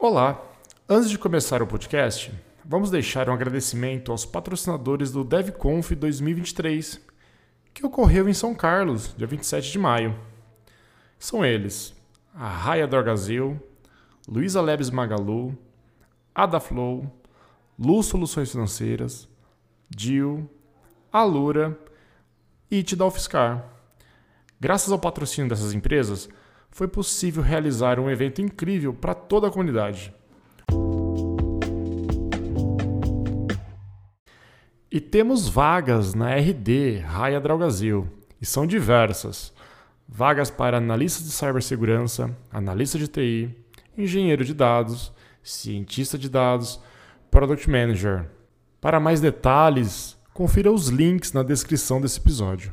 Olá! Antes de começar o podcast, vamos deixar um agradecimento aos patrocinadores do DevConf 2023, que ocorreu em São Carlos, dia 27 de maio. São eles a Raia Drogazil, Luiza Lebes Magalu, Adaflow, Lu Soluções Financeiras, Dil, Alura e Tidalfiscar. Graças ao patrocínio dessas empresas, foi possível realizar um evento incrível para toda a comunidade. E temos vagas na RD Raia Draugasil, e são diversas. Vagas para analista de cibersegurança, analista de TI, engenheiro de dados, cientista de dados, product manager. Para mais detalhes, confira os links na descrição desse episódio.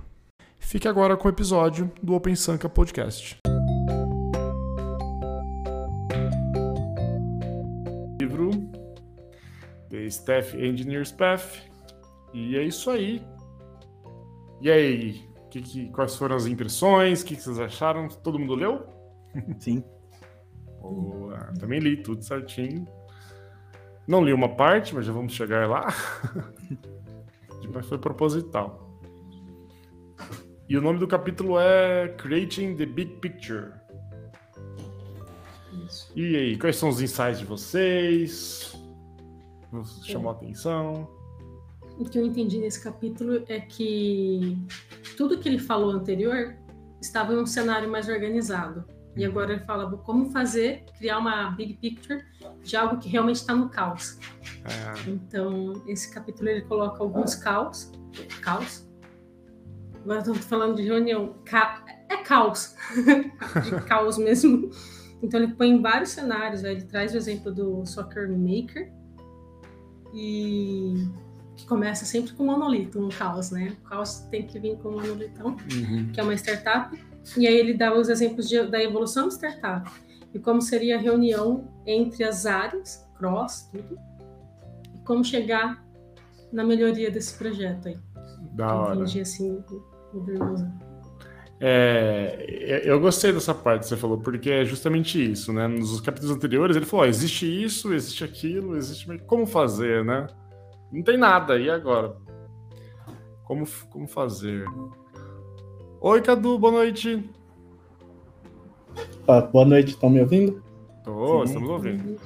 Fique agora com o episódio do Open Sanka Podcast. Livro The Staff Engineer's Path. E é isso aí. E aí, que, que, quais foram as impressões? O que, que vocês acharam? Todo mundo leu? Sim. Boa. Também li tudo certinho. Não li uma parte, mas já vamos chegar lá. mas foi proposital. E o nome do capítulo é Creating the Big Picture. Isso. E aí, quais são os insights de vocês? Chamou a atenção? O que eu entendi nesse capítulo é que tudo que ele falou anterior estava em um cenário mais organizado. E uhum. agora ele fala como fazer, criar uma big picture de algo que realmente está no caos. É. Então, esse capítulo ele coloca alguns caos. Caos? Agora estou falando de reunião. Ca... É caos. de caos mesmo. Então, ele põe em vários cenários. Ele traz o exemplo do Soccer Maker. E que começa sempre com monolito, um caos, né? O caos tem que vir com monolitão, uhum. que é uma startup. E aí ele dá os exemplos de, da evolução da startup e como seria a reunião entre as áreas, cross, tudo, e como chegar na melhoria desse projeto aí. Da hora. Entendi assim, o é, eu gostei dessa parte que você falou, porque é justamente isso, né? Nos capítulos anteriores ele falou: ó, existe isso, existe aquilo, existe. Como fazer, né? Não tem nada, e agora? Como, como fazer? Oi, Cadu, boa noite. Ah, boa noite, estão me ouvindo? Tô, Sim. estamos ouvindo.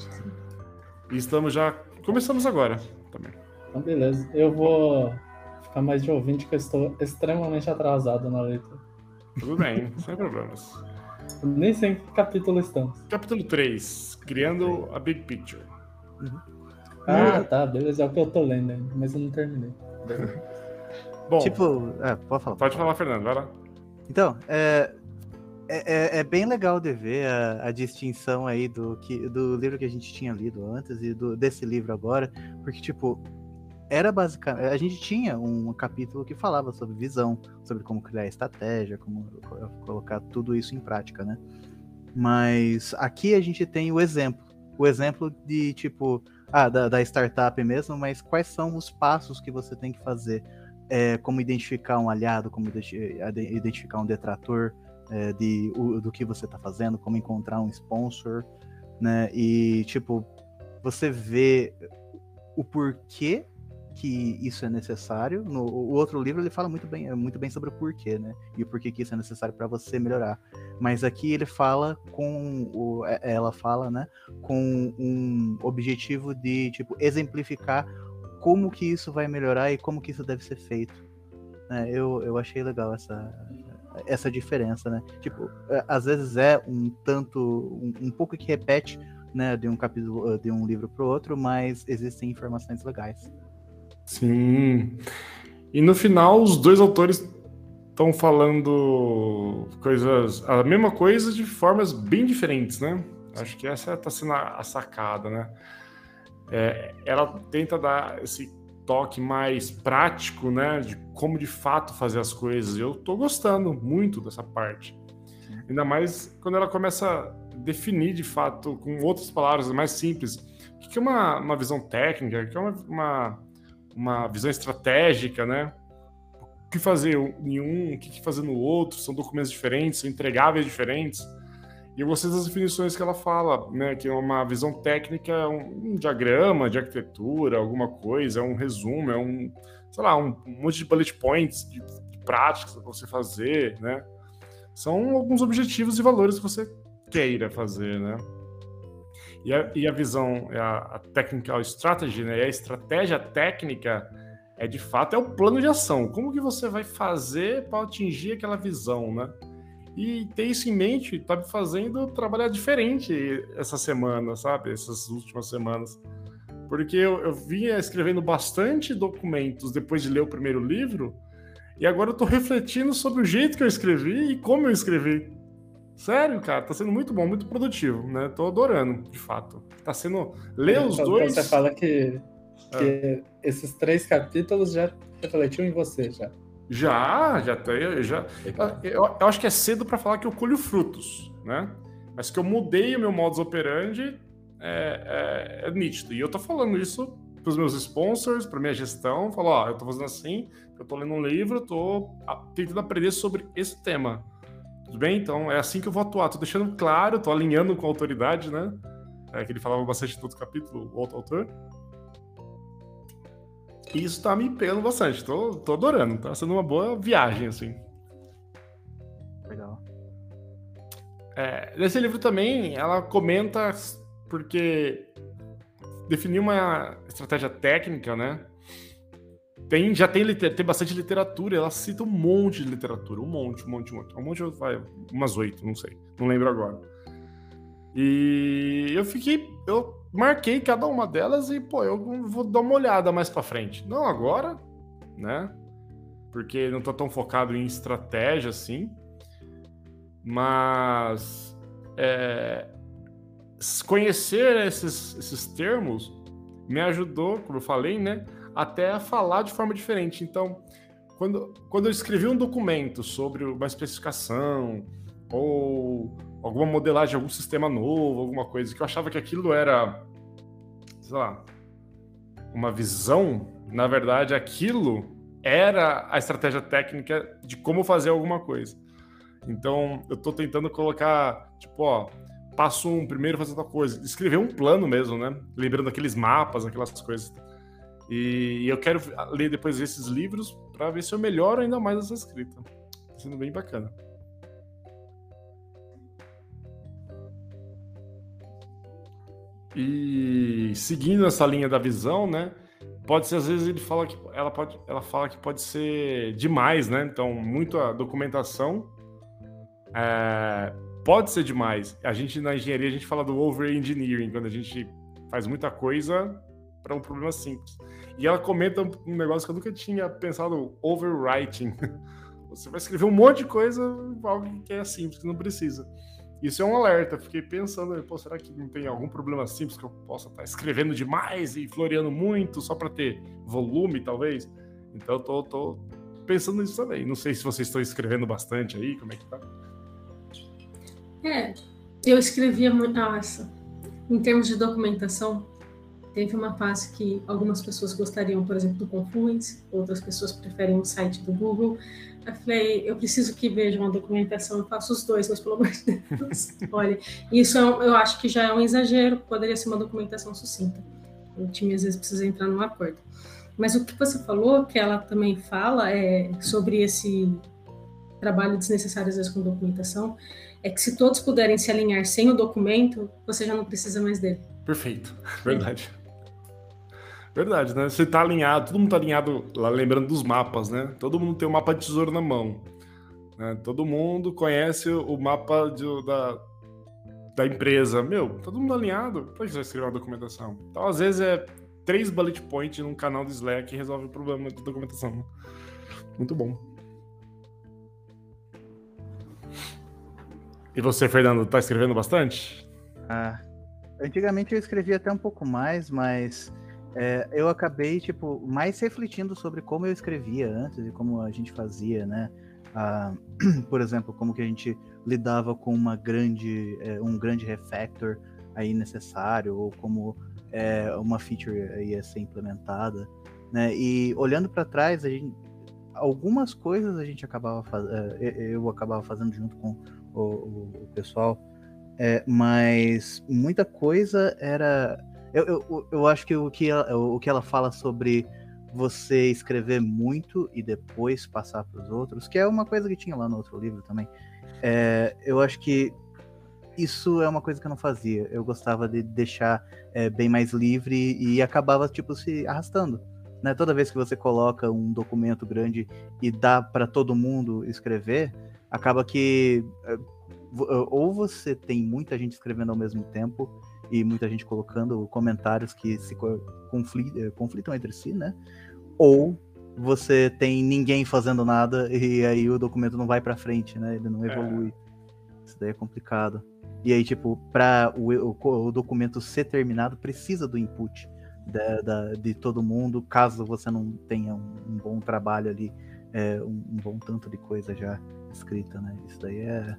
E estamos já. Começamos agora também. Então, beleza. Eu vou ficar mais de ouvinte, porque eu estou extremamente atrasado na leitura. Tudo bem, sem problemas. Nem sei em que capítulo estamos. Capítulo 3, Criando a Big Picture. Uhum. Ah, tá, beleza, é o que eu tô lendo ainda, mas eu não terminei. Bom, tipo, é, pode falar. Pode falar, Fernando, vai lá. Então, é, é, é, é bem legal de ver a, a, distinção aí do, que, do livro que a gente tinha lido antes e do, desse livro agora, porque, tipo, era basicamente. A gente tinha um capítulo que falava sobre visão, sobre como criar estratégia, como colocar tudo isso em prática, né? Mas aqui a gente tem o exemplo. O exemplo de, tipo, ah, da, da, startup mesmo, mas quais são os passos que você tem que fazer? É, como identificar um aliado, como identificar um detrator é, de, o, do que você está fazendo, como encontrar um sponsor, né? E, tipo, você vê o porquê que isso é necessário. No o outro livro ele fala muito bem, muito bem sobre o porquê, né? E o porquê que isso é necessário para você melhorar. Mas aqui ele fala com o, é, ela fala, né, com um objetivo de tipo exemplificar como que isso vai melhorar e como que isso deve ser feito. É, eu, eu achei legal essa essa diferença, né? Tipo, é, às vezes é um tanto um, um pouco que repete, né, de um capítulo de um livro para o outro, mas existem informações legais. Sim. E no final, os dois autores estão falando coisas, a mesma coisa de formas bem diferentes, né? Acho que essa está sendo a, sacada, né? É, ela tenta dar esse toque mais prático, né? De como de fato fazer as coisas. Eu estou gostando muito dessa parte. Ainda mais quando ela começa a definir de fato, com outras palavras mais simples, o que é uma, uma visão técnica, o que é uma, uma uma visão estratégica, né? O que fazer em um, o que fazer no outro, são documentos diferentes, são entregáveis diferentes. E gostei das definições que ela fala, né? Que é uma visão técnica, um, um diagrama de arquitetura, alguma coisa, é um resumo, é um, sei lá, um, um monte de bullet points de, de práticas para você fazer, né? São alguns objetivos e valores que você queira fazer, né? E a, e a visão, a, a technical strategy, né? E a estratégia técnica é de fato é o plano de ação. Como que você vai fazer para atingir aquela visão, né? E ter isso em mente está me fazendo trabalhar diferente essa semana, sabe? Essas últimas semanas. Porque eu, eu vinha escrevendo bastante documentos depois de ler o primeiro livro, e agora eu estou refletindo sobre o jeito que eu escrevi e como eu escrevi. Sério, cara, tá sendo muito bom, muito produtivo, né? Tô adorando, de fato. Tá sendo. Ler é, os então, dois. Você fala que, que é. esses três capítulos já refletiu em você, já. Já, já tem. Já, eu, eu acho que é cedo para falar que eu colho frutos, né? Mas que eu mudei o meu modus operandi é, é, é nítido. E eu tô falando isso para os meus sponsors, para minha gestão. Falo, ó, eu tô fazendo assim, eu tô lendo um livro, tô tentando aprender sobre esse tema. Tudo bem? Então é assim que eu vou atuar. Tô deixando claro, tô alinhando com a autoridade, né? É, que ele falava bastante no outro capítulo, o outro autor. E isso tá me pegando bastante. Tô, tô adorando. Tá sendo uma boa viagem, assim. Legal. É, nesse livro também, ela comenta porque definir uma estratégia técnica, né? Tem, já tem, tem bastante literatura, ela cita um monte de literatura, um monte, um monte, um monte. Um monte, vai, umas oito, não sei, não lembro agora. E eu fiquei, eu marquei cada uma delas e, pô, eu vou dar uma olhada mais para frente. Não agora, né? Porque não tô tão focado em estratégia assim. Mas é, conhecer esses, esses termos me ajudou, como eu falei, né? Até falar de forma diferente. Então, quando, quando eu escrevi um documento sobre uma especificação ou alguma modelagem, algum sistema novo, alguma coisa, que eu achava que aquilo era, sei lá, uma visão, na verdade, aquilo era a estratégia técnica de como fazer alguma coisa. Então, eu estou tentando colocar, tipo, ó, passo um, primeiro fazer outra coisa. Escrever um plano mesmo, né? Lembrando aqueles mapas, aquelas coisas. E eu quero ler depois esses livros para ver se eu melhoro ainda mais essa escrita. Tá sendo bem bacana. E seguindo essa linha da visão, né? Pode ser às vezes ele fala que ela pode, ela fala que pode ser demais, né? Então muita documentação é, pode ser demais. A gente na engenharia a gente fala do over engineering quando a gente faz muita coisa para um problema simples. E ela comenta um negócio que eu nunca tinha pensado, overwriting. Você vai escrever um monte de coisa, algo que é simples, que não precisa. Isso é um alerta. Fiquei pensando, pô, será que não tem algum problema simples que eu possa estar escrevendo demais e floreando muito só para ter volume, talvez? Então eu tô, tô, pensando nisso também. Não sei se vocês estão escrevendo bastante aí, como é que tá? É, eu escrevia muito. Nossa, em termos de documentação, Teve uma fase que algumas pessoas gostariam, por exemplo, do Confluence, outras pessoas preferem um site do Google. Eu falei, eu preciso que vejam a documentação, eu faço os dois, mas pelo amor de Deus, olha, isso é eu acho que já é um exagero, poderia ser uma documentação sucinta. O time às vezes precisa entrar num acordo. Mas o que você falou, que ela também fala é sobre esse trabalho desnecessário às vezes com documentação, é que se todos puderem se alinhar sem o documento, você já não precisa mais dele. Perfeito, verdade. Verdade, né? Você tá alinhado, todo mundo tá alinhado, lá lembrando dos mapas, né? Todo mundo tem um mapa de tesouro na mão. Né? Todo mundo conhece o mapa de, da, da empresa. Meu, todo mundo alinhado, por que você vai escrever uma documentação? Então, às vezes, é três bullet points num canal do Slack que resolve o problema de documentação. Muito bom. E você, Fernando, tá escrevendo bastante? Ah, antigamente eu escrevia até um pouco mais, mas é, eu acabei, tipo, mais refletindo sobre como eu escrevia antes e como a gente fazia, né? Ah, por exemplo, como que a gente lidava com uma grande, é, um grande refactor aí necessário, ou como é, uma feature ia ser implementada, né? E olhando para trás, gente, algumas coisas a gente acabava é, eu acabava fazendo junto com o, o, o pessoal, É, mas muita coisa era. Eu, eu, eu acho que o que, ela, o que ela fala sobre você escrever muito e depois passar para os outros, que é uma coisa que tinha lá no outro livro também. É, eu acho que isso é uma coisa que eu não fazia. Eu gostava de deixar é, bem mais livre e acabava tipo se arrastando. Né? Toda vez que você coloca um documento grande e dá para todo mundo escrever, acaba que é, ou você tem muita gente escrevendo ao mesmo tempo e muita gente colocando comentários que se conflitam, conflitam entre si, né? Ou você tem ninguém fazendo nada e aí o documento não vai para frente, né? Ele não é. evolui. É. Isso daí é complicado. E aí, tipo, para o, o, o, documento ser terminado, precisa do input da, da, de todo mundo, caso você não tenha um, um bom trabalho ali, é, um, um, bom tanto de coisa já escrita, né? Isso daí é.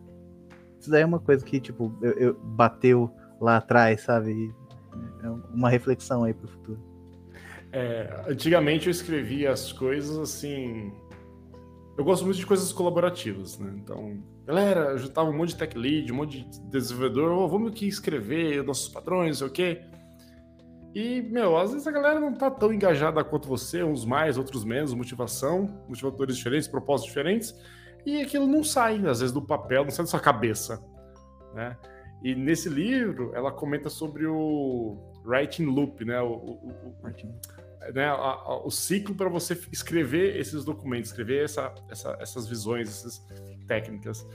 Isso daí é uma coisa que, tipo, eu, eu bateu lá atrás, sabe? É uma reflexão aí pro futuro. É, antigamente eu escrevia as coisas assim. Eu gosto muito de coisas colaborativas, né? Então, galera, eu juntava um monte de tech lead, um monte de desenvolvedor, oh, vamos aqui escrever nossos padrões, sei o quê. E, meu, às vezes a galera não tá tão engajada quanto você, uns mais, outros menos, motivação, motivadores diferentes, propósitos diferentes, e aquilo não sai, às vezes, do papel, não sai da sua cabeça, né? E nesse livro, ela comenta sobre o writing loop, né? O, o, o, né? o ciclo para você escrever esses documentos, escrever essa, essa, essas visões, essas técnicas.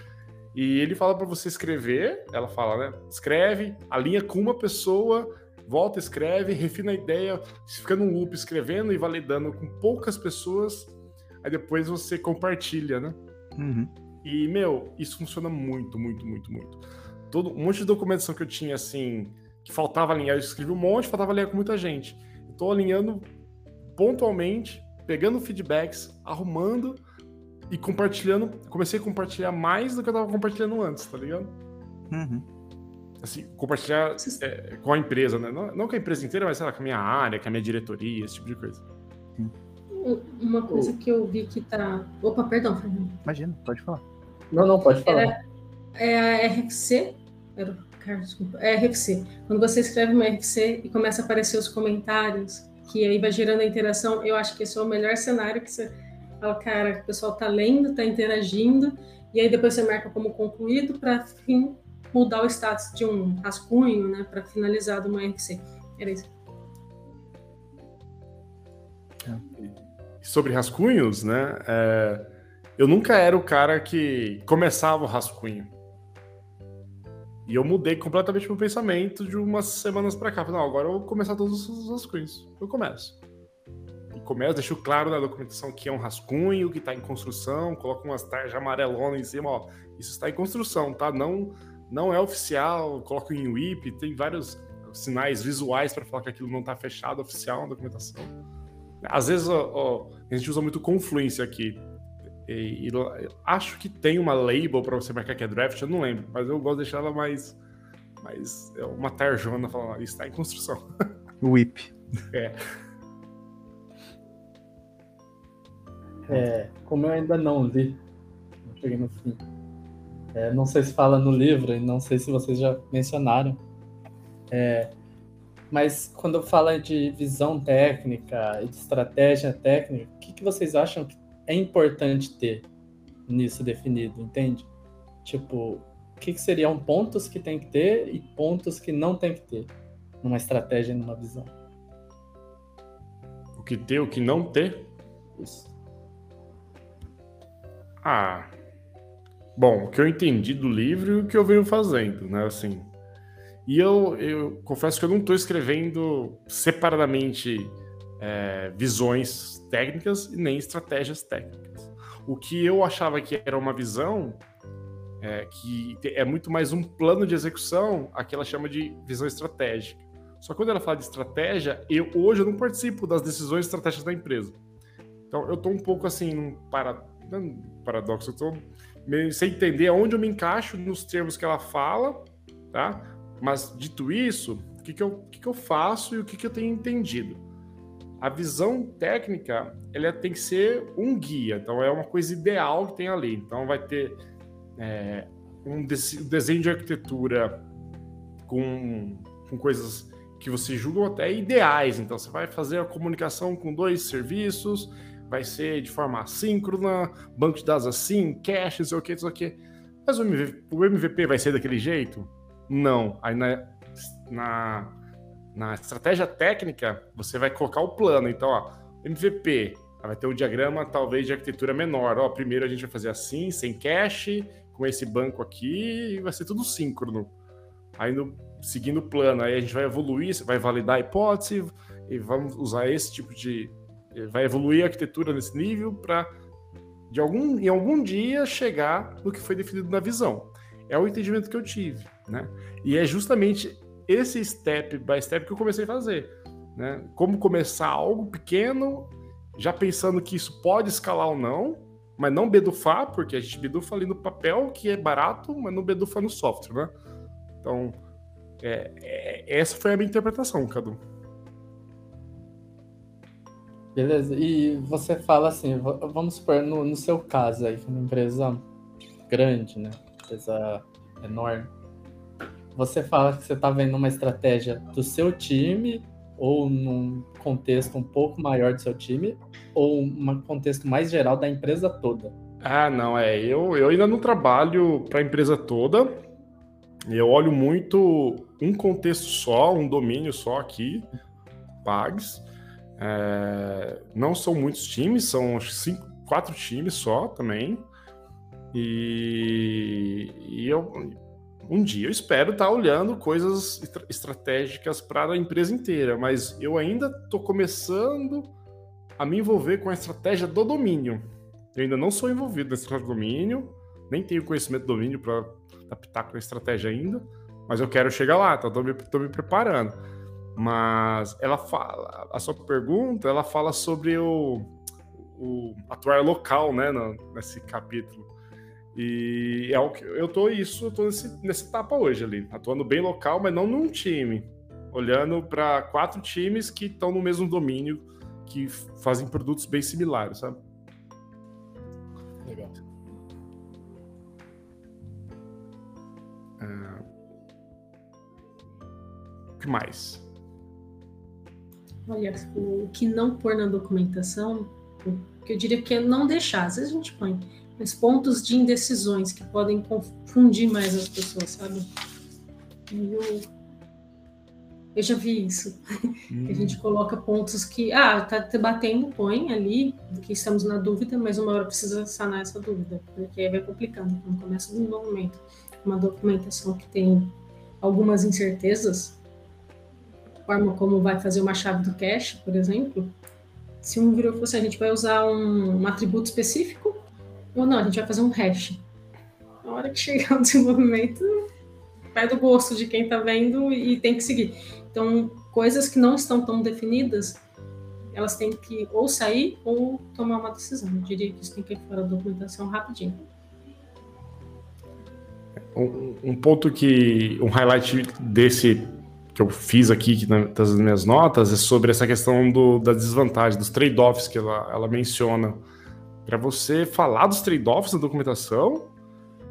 E ele fala para você escrever, ela fala, né? Escreve, alinha com uma pessoa, volta, escreve, refina a ideia, fica num loop escrevendo e validando com poucas pessoas, aí depois você compartilha, né? Uhum. E, meu, isso funciona muito, muito, muito, muito todo um monte de documentação que eu tinha assim, que faltava alinhar, eu escrevi um monte, faltava alinhar com muita gente. Estou alinhando pontualmente, pegando feedbacks, arrumando e compartilhando. Comecei a compartilhar mais do que eu estava compartilhando antes, tá ligado? Uhum. Assim, compartilhar é, com a empresa, né? Não, não, com a empresa inteira, mas sei lá, com a minha área, com a minha diretoria, esse tipo de coisa. Uma coisa que eu vi que tá. Opa, perdão, Fernando. Imagina, pode falar. Não, não, pode falar. Era, é a RFC, era, desculpa, é RFC. Quando você escreve uma RFC e começa a aparecer os comentários, que aí vai gerando a interação, eu acho que esse é o melhor cenário que você fala, cara, o pessoal tá lendo, tá interagindo, e aí depois você marca como concluído para mudar o status de um rascunho, né, para finalizar de uma RFC. Era isso. Sobre rascunhos, né? É, eu nunca era o cara que começava o rascunho. E eu mudei completamente meu pensamento de umas semanas para cá. Falei, não, agora eu vou começar todos os rascunhos. Eu começo. E começo, deixo claro na documentação que é um rascunho, que está em construção, coloco umas tarjas amarelonas em cima, ó. Isso está em construção, tá? Não, não é oficial, coloco em WIP, tem vários sinais visuais para falar que aquilo não está fechado oficial na documentação. Às vezes ó, ó, a gente usa muito Confluence aqui. E, e, acho que tem uma label para você marcar que é draft, eu não lembro, mas eu gosto de deixar ela mais. mais é uma tarjona falando, está em construção. Whip. É. é. Como eu ainda não li, cheguei no fim. É, não sei se fala no livro, e não sei se vocês já mencionaram. É, mas quando fala de visão técnica e de estratégia técnica, o que, que vocês acham que é importante ter nisso definido, entende? Tipo, o que, que seriam pontos que tem que ter e pontos que não tem que ter numa estratégia e numa visão? O que ter, o que não ter? Isso. Ah. Bom, o que eu entendi do livro e o que eu venho fazendo, né? Assim. E eu, eu confesso que eu não estou escrevendo separadamente é, visões técnicas e nem estratégias técnicas. O que eu achava que era uma visão, é, que é muito mais um plano de execução, aqui ela chama de visão estratégica. Só que quando ela fala de estratégia, eu hoje eu não participo das decisões estratégicas da empresa. Então eu estou um pouco assim, num para, paradoxo, eu estou sem entender aonde eu me encaixo nos termos que ela fala, tá? Mas dito isso, o que, que, eu, o que, que eu faço e o que, que eu tenho entendido? A visão técnica ela tem que ser um guia, então é uma coisa ideal que tem ali. Então vai ter é, um desenho de arquitetura com, com coisas que você julga até ideais. Então, você vai fazer a comunicação com dois serviços, vai ser de forma assíncrona, banco de dados assim, cache, não o que, o que. Mas o MVP, o MVP vai ser daquele jeito? Não. Aí na, na, na estratégia técnica, você vai colocar o plano. Então, ó, MVP, vai ter um diagrama talvez de arquitetura menor. Ó, primeiro a gente vai fazer assim, sem cache, com esse banco aqui, e vai ser tudo síncrono. Aí, no, seguindo o plano, aí a gente vai evoluir, vai validar a hipótese, e vamos usar esse tipo de. Vai evoluir a arquitetura nesse nível para, de algum, em algum dia, chegar no que foi definido na visão. É o entendimento que eu tive, né? E é justamente esse step by step que eu comecei a fazer. Né? Como começar algo pequeno, já pensando que isso pode escalar ou não, mas não bedufar, porque a gente bedufa ali no papel, que é barato, mas não bedufa no software, né? Então, é, é, essa foi a minha interpretação, Cadu. Beleza, e você fala assim, vamos supor, no, no seu caso aí, é uma empresa grande, né? Empresa enorme. Você fala que você está vendo uma estratégia do seu time ou num contexto um pouco maior do seu time ou um contexto mais geral da empresa toda? Ah, não, é. Eu, eu ainda não trabalho para a empresa toda. Eu olho muito um contexto só, um domínio só aqui, Pags. É, não são muitos times, são cinco, quatro times só também. E, e eu, um dia eu espero estar olhando coisas estratégicas para a empresa inteira, mas eu ainda estou começando a me envolver com a estratégia do domínio. Eu ainda não sou envolvido na estratégia do domínio, nem tenho conhecimento do domínio para adaptar com a estratégia ainda, mas eu quero chegar lá, estou me, tô me preparando. Mas ela fala, a sua pergunta, ela fala sobre o, o atuar local, né, no, nesse capítulo. E é o que eu tô isso, eu tô nesse, nessa etapa hoje ali, atuando bem local, mas não num time. Olhando para quatro times que estão no mesmo domínio, que fazem produtos bem similares, sabe? Legal. É... O que mais? Olha, o que não pôr na documentação, o que eu diria que é não deixar. Às vezes a gente põe mas pontos de indecisões que podem confundir mais as pessoas, sabe? Eu, eu já vi isso. Hum. a gente coloca pontos que, ah, tá debatendo, põe ali, que estamos na dúvida, mas uma hora precisa sanar essa dúvida, porque aí vai complicando. Quando começa um momento, uma documentação que tem algumas incertezas, forma como vai fazer uma chave do cache, por exemplo, se um virou fosse, assim, a gente vai usar um, um atributo específico ou não, a gente vai fazer um hash. Na hora que chegar o desenvolvimento, vai do gosto de quem está vendo e tem que seguir. Então, coisas que não estão tão definidas, elas têm que ou sair ou tomar uma decisão. Eu diria que isso tem que ir fora da documentação rapidinho. Um, um, ponto que. Um highlight desse que eu fiz aqui das minhas notas é sobre essa questão do, da desvantagem, dos trade-offs que ela, ela menciona para você falar dos trade-offs na documentação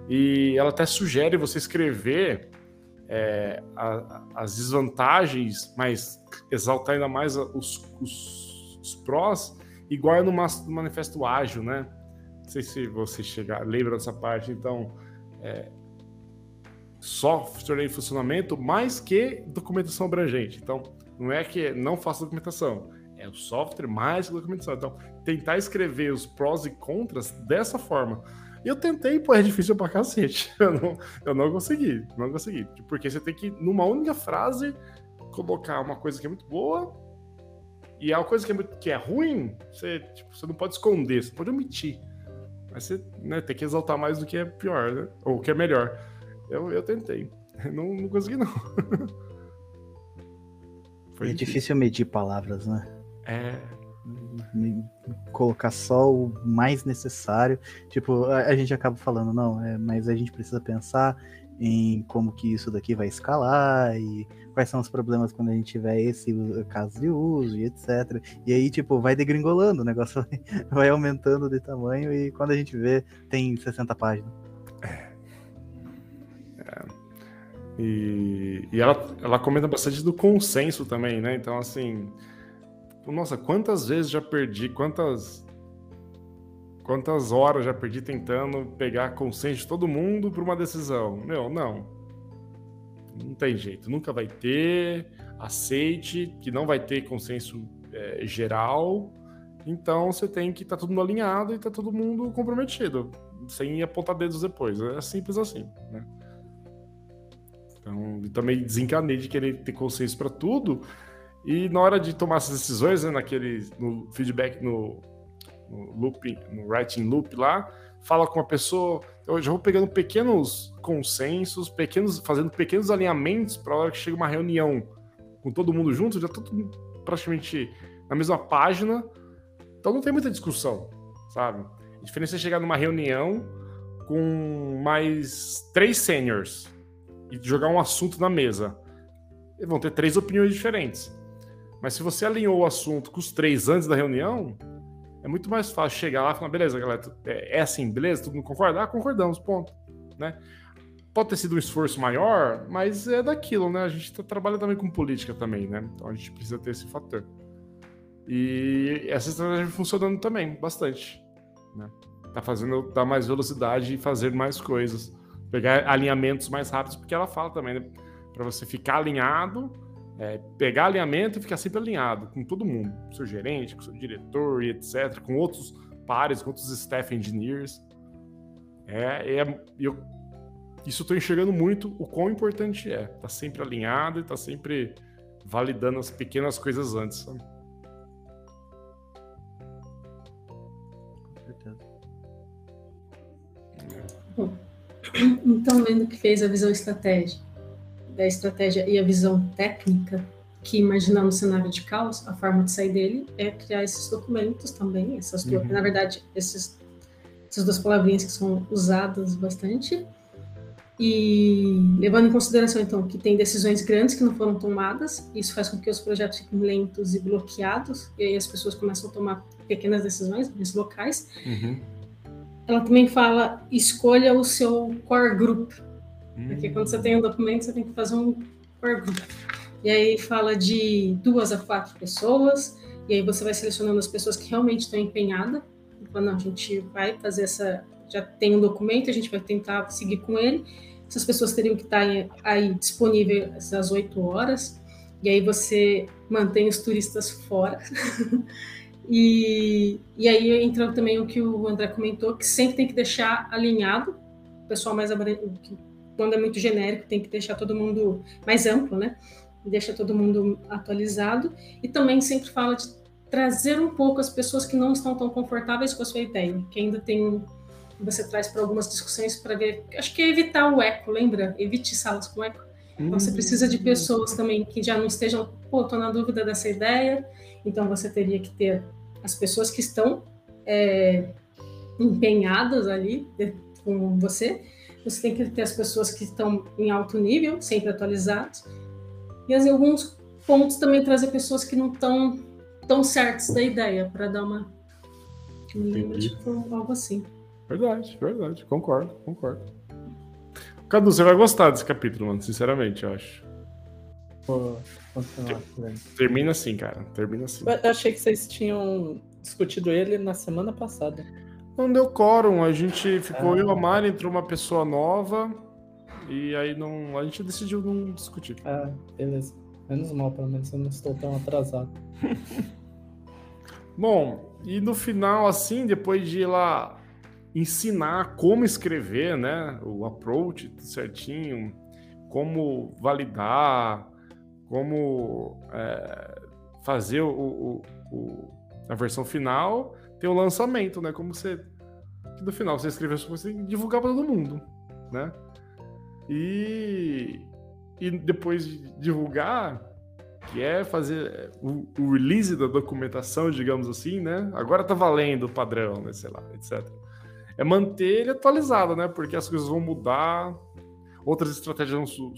e ela até sugere você escrever é, a, as desvantagens, mas exaltar ainda mais os, os, os prós, igual no, no, manifesto ágil, né? Não sei se você chegar, lembra dessa parte. Então, é, software em funcionamento mais que documentação abrangente. Então, não é que não faça documentação, é o software mais que documentação. Então, tentar escrever os prós e contras dessa forma. Eu tentei, pô, é difícil pra cacete. Eu não, eu não consegui, não consegui. Porque você tem que, numa única frase, colocar uma coisa que é muito boa e a coisa que é, muito, que é ruim, você, tipo, você não pode esconder, você pode omitir. Mas você né, tem que exaltar mais do que é pior, né? Ou o que é melhor. Eu, eu tentei. Não, não consegui, não. Foi é difícil medir palavras, né? É, colocar só o mais necessário. Tipo, a, a, gente acaba falando, não, é, mas a gente precisa pensar em como que isso daqui vai escalar e quais são os problemas quando a gente tiver esse caso de uso e etc. E aí, tipo, vai degringolando, o negócio vai, vai aumentando de tamanho e quando a gente vê, tem 60 páginas. É. E, e ela, ela comenta bastante do consenso também, né? Então, assim, nossa, quantas vezes já perdi, quantas quantas horas já perdi tentando pegar consenso de todo mundo para uma decisão? Meu, não. Não tem jeito, nunca vai ter. Aceite que não vai ter consenso é, geral. Então você tem que estar tá todo mundo alinhado e tá todo mundo comprometido, sem apontar dedos depois. É simples assim, né? Então, também desencanei de querer ter consenso para tudo. E na hora de tomar essas decisões, né, naquele no feedback, no, no no writing loop lá, fala com a pessoa, eu já vou pegando pequenos consensos, pequenos, fazendo pequenos alinhamentos para a hora que chega uma reunião com todo mundo junto, já todo praticamente na mesma página. Então não tem muita discussão, sabe? A diferença é chegar numa reunião com mais três seniors e jogar um assunto na mesa. Eles vão ter três opiniões diferentes. Mas se você alinhou o assunto com os três antes da reunião, é muito mais fácil chegar lá e falar, beleza, galera, é, é assim, beleza? Todo mundo concorda? Ah, concordamos, ponto. Né? Pode ter sido um esforço maior, mas é daquilo, né? A gente tá, trabalha também com política também, né? Então a gente precisa ter esse fator. E essa estratégia funcionando também, bastante. Né? Tá fazendo dar mais velocidade e fazer mais coisas pegar alinhamentos mais rápidos, porque ela fala também, né? Para você ficar alinhado, é, pegar alinhamento e ficar sempre alinhado com todo mundo, com seu gerente, com seu diretor e etc., com outros pares, com outros staff engineers. É, é eu, isso eu estou enxergando muito o quão importante é. Tá sempre alinhado e tá sempre validando as pequenas coisas antes, sabe? Com certeza. É. Então, lendo que fez a visão estratégia, da estratégia e a visão técnica, que imaginamos um cenário de caos, a forma de sair dele é criar esses documentos também, essas duas, uhum. na verdade, esses, essas duas palavrinhas que são usadas bastante, e levando em consideração, então, que tem decisões grandes que não foram tomadas, isso faz com que os projetos fiquem lentos e bloqueados, e aí as pessoas começam a tomar pequenas decisões, nesses locais. Uhum ela também fala escolha o seu core group. Porque quando você tem um documento, você tem que fazer um group. E aí fala de duas a quatro pessoas, e aí você vai selecionando as pessoas que realmente estão empenhadas. Não, a gente vai fazer essa. Já tem um documento, a gente vai tentar seguir com ele. Essas pessoas teriam que estar aí disponíveis às oito horas, e aí você mantém os turistas fora. E, e aí entra também o que o André comentou, que sempre tem que deixar alinhado, o pessoal mais quando é muito genérico, tem que deixar todo mundo mais amplo, né? Deixa todo mundo atualizado. E também sempre fala de trazer um pouco as pessoas que não estão tão confortáveis com a sua ideia, que ainda tem você traz para algumas discussões para ver. Acho que é evitar o eco, lembra? Evite salas com eco. Então você precisa de pessoas também que já não estejam, pô, tô na dúvida dessa ideia, então você teria que ter as pessoas que estão é, empenhadas ali com você. Você tem que ter as pessoas que estão em alto nível, sempre atualizados. E em alguns pontos também trazer pessoas que não estão tão certas da ideia, para dar uma. Lembra, tipo, algo assim. Verdade, verdade. Concordo, concordo. Cadu, você vai gostar desse capítulo, mano, sinceramente, eu acho. Pô, Termina assim, cara. Termina assim. Eu achei que vocês tinham discutido ele na semana passada. Não deu quórum, a gente ficou ah. eu, a Mari, entrou uma pessoa nova e aí não, a gente decidiu não discutir. Ah, beleza. Menos mal, pelo menos eu não estou tão atrasado. Bom, e no final, assim, depois de ir lá ensinar como escrever, né? O approach certinho, como validar, como é, fazer o, o, o, a versão final, tem o lançamento, né? Como você. No final você escreveu você divulgar para todo mundo, né? E, e depois de divulgar, que é fazer o, o, release da documentação, digamos assim, né? Agora tá valendo o padrão, né? Sei lá, etc. É manter ele atualizado, né? Porque as coisas vão mudar, outras estratégias vão su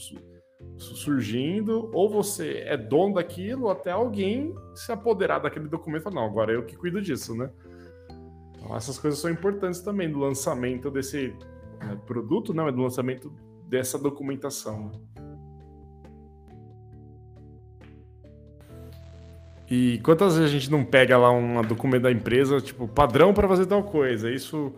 surgindo, ou você é dono daquilo, até alguém se apoderar daquele documento não, agora eu que cuido disso, né? Então, essas coisas são importantes também do lançamento desse né, produto, não, é do lançamento dessa documentação. Né. E quantas vezes a gente não pega lá um documento da empresa, tipo, padrão para fazer tal coisa? Isso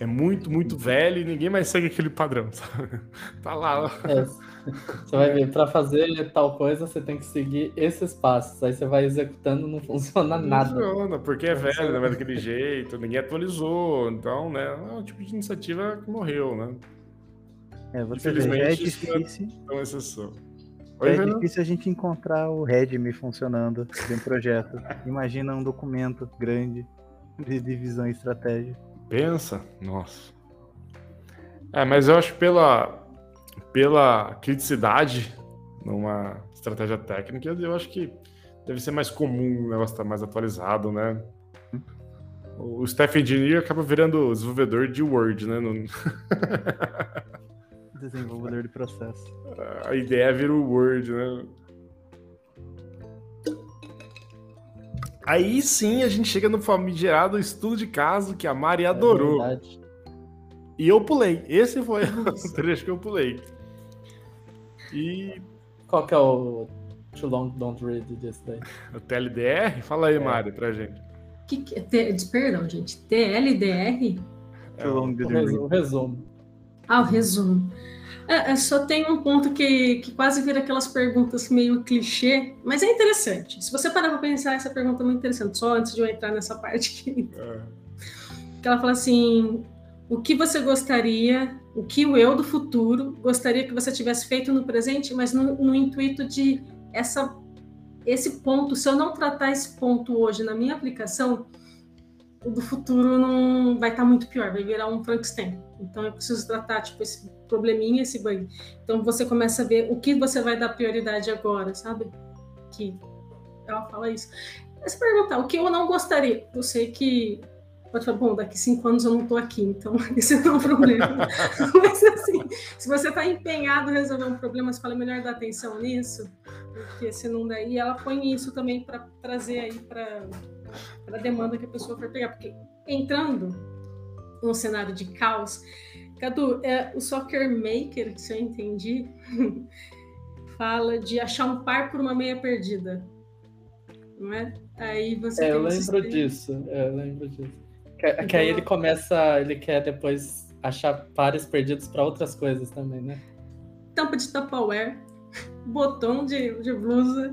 é muito, muito velho e ninguém mais segue aquele padrão. Sabe? Tá lá. É, você vai ver, para fazer tal coisa, você tem que seguir esses passos. Aí você vai executando, não funciona não nada. Funciona, porque é velho, não é daquele jeito, ninguém atualizou. Então, né, é um tipo de iniciativa que morreu, né? É, você vê, é difícil. É uma exceção. Oi, é difícil a gente encontrar o Redmi funcionando de um projeto. Imagina um documento grande de divisão e estratégia. Pensa? Nossa. É, mas eu acho pela, pela criticidade numa estratégia técnica, eu acho que deve ser mais comum o negócio estar mais atualizado, né? O Staff Engineer acaba virando desenvolvedor de Word, né? No... Desenvolvedor de processo. A ideia vira o Word, né? Aí sim a gente chega no famigerado estudo de caso que a Mari é adorou. É e eu pulei. Esse foi o trecho que eu pulei. E. Qual que é o Too Long Don't Read disso daí? O TLDR? Fala aí, é. Mari, pra gente. Que, que, T, perdão, gente. TLDR? É o, o resumo. Ah, o resumo. É, é, só tem um ponto que, que quase vira aquelas perguntas meio clichê, mas é interessante. Se você parar para pensar, essa pergunta é muito interessante, só antes de eu entrar nessa parte aqui. É. Que ela fala assim: o que você gostaria, o que o eu do futuro gostaria que você tivesse feito no presente, mas no, no intuito de essa, esse ponto, se eu não tratar esse ponto hoje na minha aplicação, o do futuro não vai estar tá muito pior, vai virar um Frankenstein. Então eu preciso tratar tipo esse probleminha, esse bug. Então você começa a ver o que você vai dar prioridade agora, sabe? Que ela fala isso. Mas perguntar o que eu não gostaria, eu sei que pode falar, bom, daqui cinco anos eu não estou aqui, então esse não é um problema. Mas assim, se você está empenhado em resolver um problema, você fala é melhor dar atenção nisso, porque se não der, e ela põe isso também para trazer aí para a demanda que a pessoa for pegar, porque entrando num cenário de caos, Cadu, é, o Soccer Maker, se eu entendi, fala de achar um par por uma meia perdida. Não é? Aí você. É, eu lembro disso. É, eu lembro disso. Que, então, que, aí ele começa, ele quer depois achar pares perdidos para outras coisas também, né? Tampa de Tupperware, botão de, de blusa.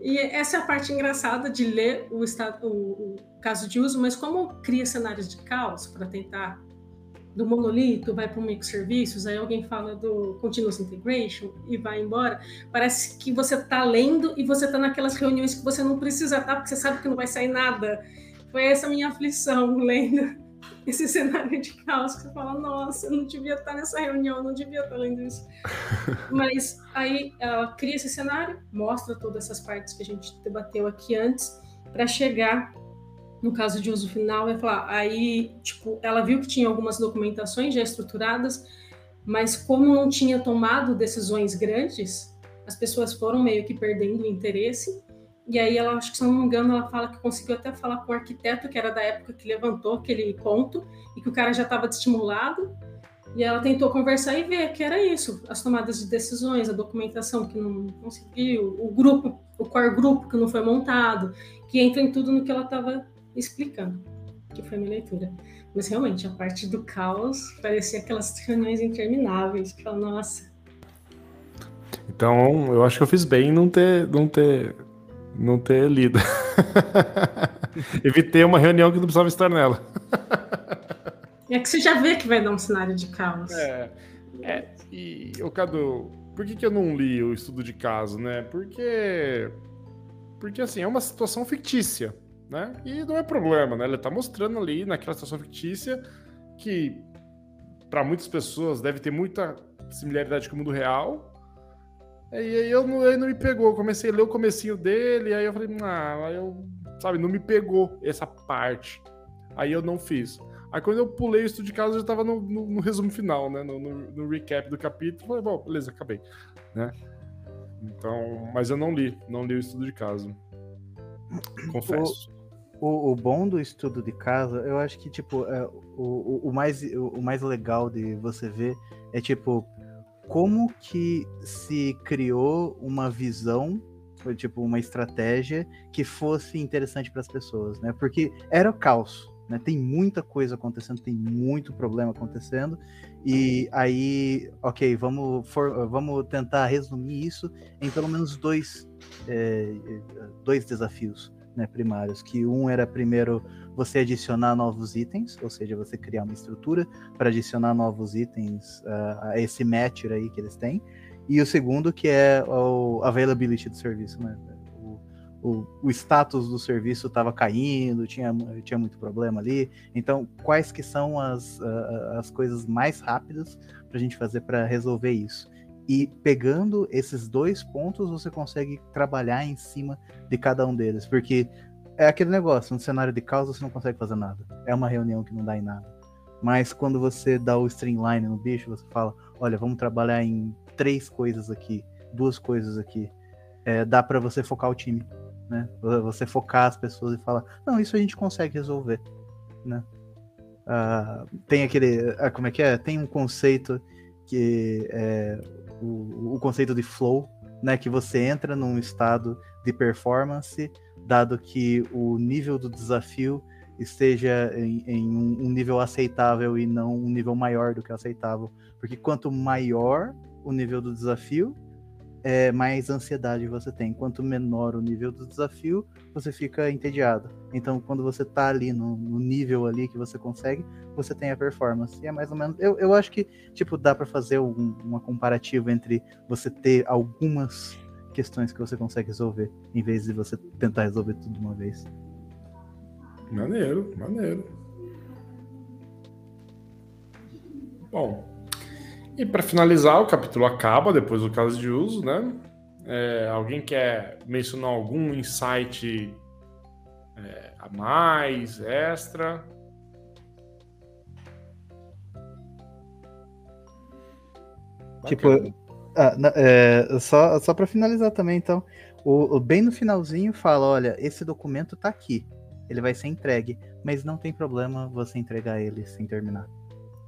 E essa é a parte engraçada de ler o, estado, o, o caso de uso, mas como cria cenários de caos para tentar do monolito, vai para o microserviços, aí alguém fala do continuous integration e vai embora. Parece que você está lendo e você está naquelas reuniões que você não precisa estar, tá, porque você sabe que não vai sair nada. Foi essa minha aflição lendo esse cenário de caos, que você fala, nossa, eu não devia estar nessa reunião, eu não devia estar lendo isso. Mas aí ela cria esse cenário, mostra todas essas partes que a gente debateu aqui antes, para chegar no caso de uso final, é falar, aí, tipo, ela viu que tinha algumas documentações já estruturadas, mas como não tinha tomado decisões grandes, as pessoas foram meio que perdendo o interesse. E aí ela, acho que se não me engano, ela fala que conseguiu até falar com o arquiteto, que era da época que levantou aquele ponto, e que o cara já estava estimulado. E ela tentou conversar e ver que era isso, as tomadas de decisões, a documentação que não conseguiu, o grupo, o core grupo que não foi montado, que entra em tudo no que ela estava explicando, que foi minha leitura. Mas realmente, a parte do caos parecia aquelas reuniões intermináveis, que fala, nossa. Então, eu acho que eu fiz bem não ter, não ter, não ter lido. Evitei uma reunião que não precisava estar nela. é que você já vê que vai dar um cenário de caos. É, é e, o Cadu, por que, que eu não li o estudo de caso, né? Porque, porque assim, é uma situação fictícia né? E não é problema, né? Ele tá mostrando ali naquela situação fictícia que para muitas pessoas deve ter muita similaridade com o mundo real. E aí eu não, aí não me pegou. comecei a ler o comecinho dele, aí eu falei, ah, eu, sabe, não me pegou essa parte. Aí eu não fiz. Aí quando eu pulei o estudo de caso, eu já tava no, no, no resumo final, né? No, no, recap do capítulo. Falei, bom, beleza, acabei. Né? Então, mas eu não li, não li o estudo de caso. Confesso. O, o, bom do estudo de casa, eu acho que, tipo, é, o, o, mais, o mais legal de você ver é, tipo, como que se criou uma visão tipo uma estratégia que fosse interessante para as pessoas, né? Porque era o caos, né? Tem muita coisa acontecendo, tem muito problema acontecendo e aí, ok, vamos for, vamos tentar resumir isso em pelo menos dois é, dois desafios, né? Primários, que um era primeiro você adicionar novos itens, ou seja, você criar uma estrutura para adicionar novos itens uh, a esse match aí que eles têm. E o segundo, que é o availability do serviço, né? O, o, o status do serviço estava caindo, tinha, tinha muito problema ali. Então, quais que são as, uh, as coisas mais rápidas para a gente fazer para resolver isso? E pegando esses dois pontos, você consegue trabalhar em cima de cada um deles. Porque é aquele negócio, no cenário de caos você não consegue fazer nada. É uma reunião que não dá em nada. Mas quando você dá o streamline no bicho, você fala, olha, vamos trabalhar em três coisas aqui, duas coisas aqui. É, dá para você focar o time, né? Você focar as pessoas e falar, não, isso a gente consegue resolver, né? Uh, tem aquele, uh, como é que é? Tem um conceito que é o, o conceito de flow, né? Que você entra num estado de performance, dado que o nível do desafio esteja em, em um, nível aceitável e não um nível maior do que aceitável. Porque quanto maior o nível do desafio, é, mais ansiedade você tem. Quanto menor o nível do desafio, você fica entediado. Então, quando você tá ali no, no nível ali que você consegue, você tem a performance. E é mais ou menos. Eu, eu acho que, tipo, dá para fazer um, uma comparativa entre você ter algumas questões que você consegue resolver, em vez de você tentar resolver tudo de uma vez. Maneiro, maneiro. Bom, e para finalizar, o capítulo acaba depois do caso de uso, né? É, alguém quer mencionar algum insight é, a mais, extra? Tipo, ah, é, só, só para finalizar também, então, o, o, bem no finalzinho fala, olha, esse documento tá aqui, ele vai ser entregue, mas não tem problema você entregar ele sem terminar.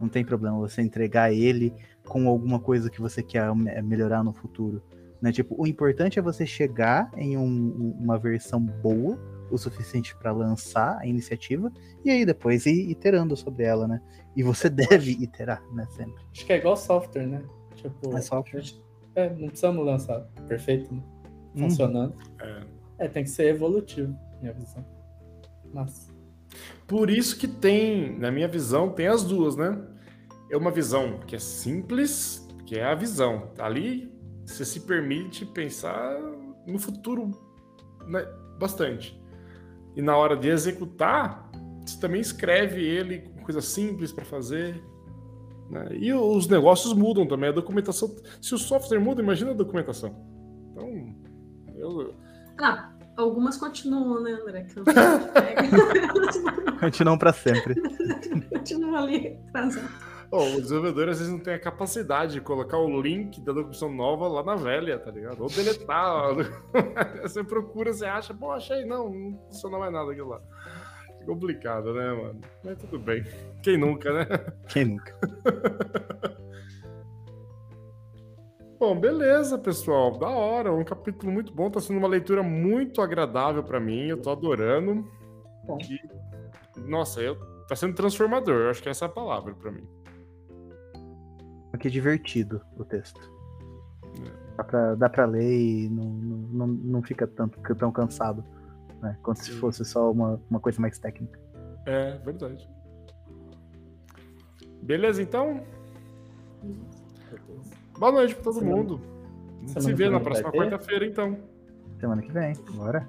Não tem problema você entregar ele com alguma coisa que você quer melhorar no futuro. Né? Tipo, o importante é você chegar em um, uma versão boa o suficiente para lançar a iniciativa e aí depois ir iterando sobre ela, né? E você deve iterar, né? Sempre. Acho que é igual software, né? Tipo, é software. É, não precisamos lançar perfeito, né? Uhum. funcionando. Uhum. É. é, tem que ser evolutivo, minha visão. Mas. Por isso que tem, na minha visão, tem as duas, né? é uma visão que é simples, que é a visão. Ali você se permite pensar no futuro né, bastante. E na hora de executar, você também escreve ele com coisa simples para fazer. Né? E os negócios mudam também. A documentação. Se o software muda, imagina a documentação. Então, eu. Ah, algumas continuam, né, André? continuam para sempre. continuam ali atrasado. Oh, o desenvolvedor às vezes não tem a capacidade de colocar o link da documentação nova lá na velha, tá ligado? Ou deletar. você procura, você acha, pô, achei, não, não funciona mais nada aquilo lá. Complicado, né, mano? Mas tudo bem. Quem nunca, né? Quem nunca? Bom, beleza, pessoal. Da hora. Um capítulo muito bom. Tá sendo uma leitura muito agradável para mim. Eu tô adorando. Bom. E, nossa, eu, tá sendo transformador. Eu acho que essa é a palavra para mim. Porque é divertido o texto. É. Dá, pra, dá pra ler e não, não, não fica tanto, tão cansado. Né? Quanto Sim. se fosse só uma, uma coisa mais técnica. É, verdade. Beleza, então? Boa noite pra todo Semana. mundo. A gente se vê na próxima quarta-feira, então. Semana que vem, bora.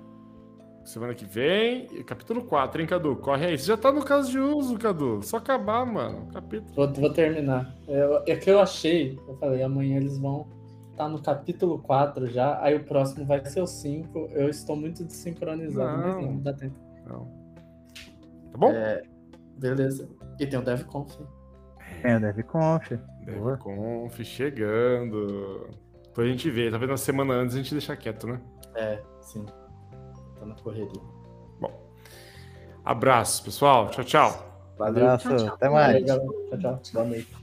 Semana que vem, capítulo 4, hein, Cadu? Corre aí. Você já tá no caso de uso, Cadu. Só acabar, mano. Capítulo. Vou, vou terminar. É, é que eu achei, eu falei, amanhã eles vão tá no capítulo 4 já, aí o próximo vai ser o 5. Eu estou muito desincronizado, não, mas não dá tempo. Não. Tá bom? É, beleza. E tem o DevConf. Tem o DevConf. DevConf chegando. Depois a gente vê. Talvez na semana antes a gente deixar quieto, né? É, sim tá na correria. Bom. Abraço, pessoal. Tchau, tchau. Valeu. Abraço. Tchau, tchau. Até mais. Valeu, tchau, tchau. Boa noite.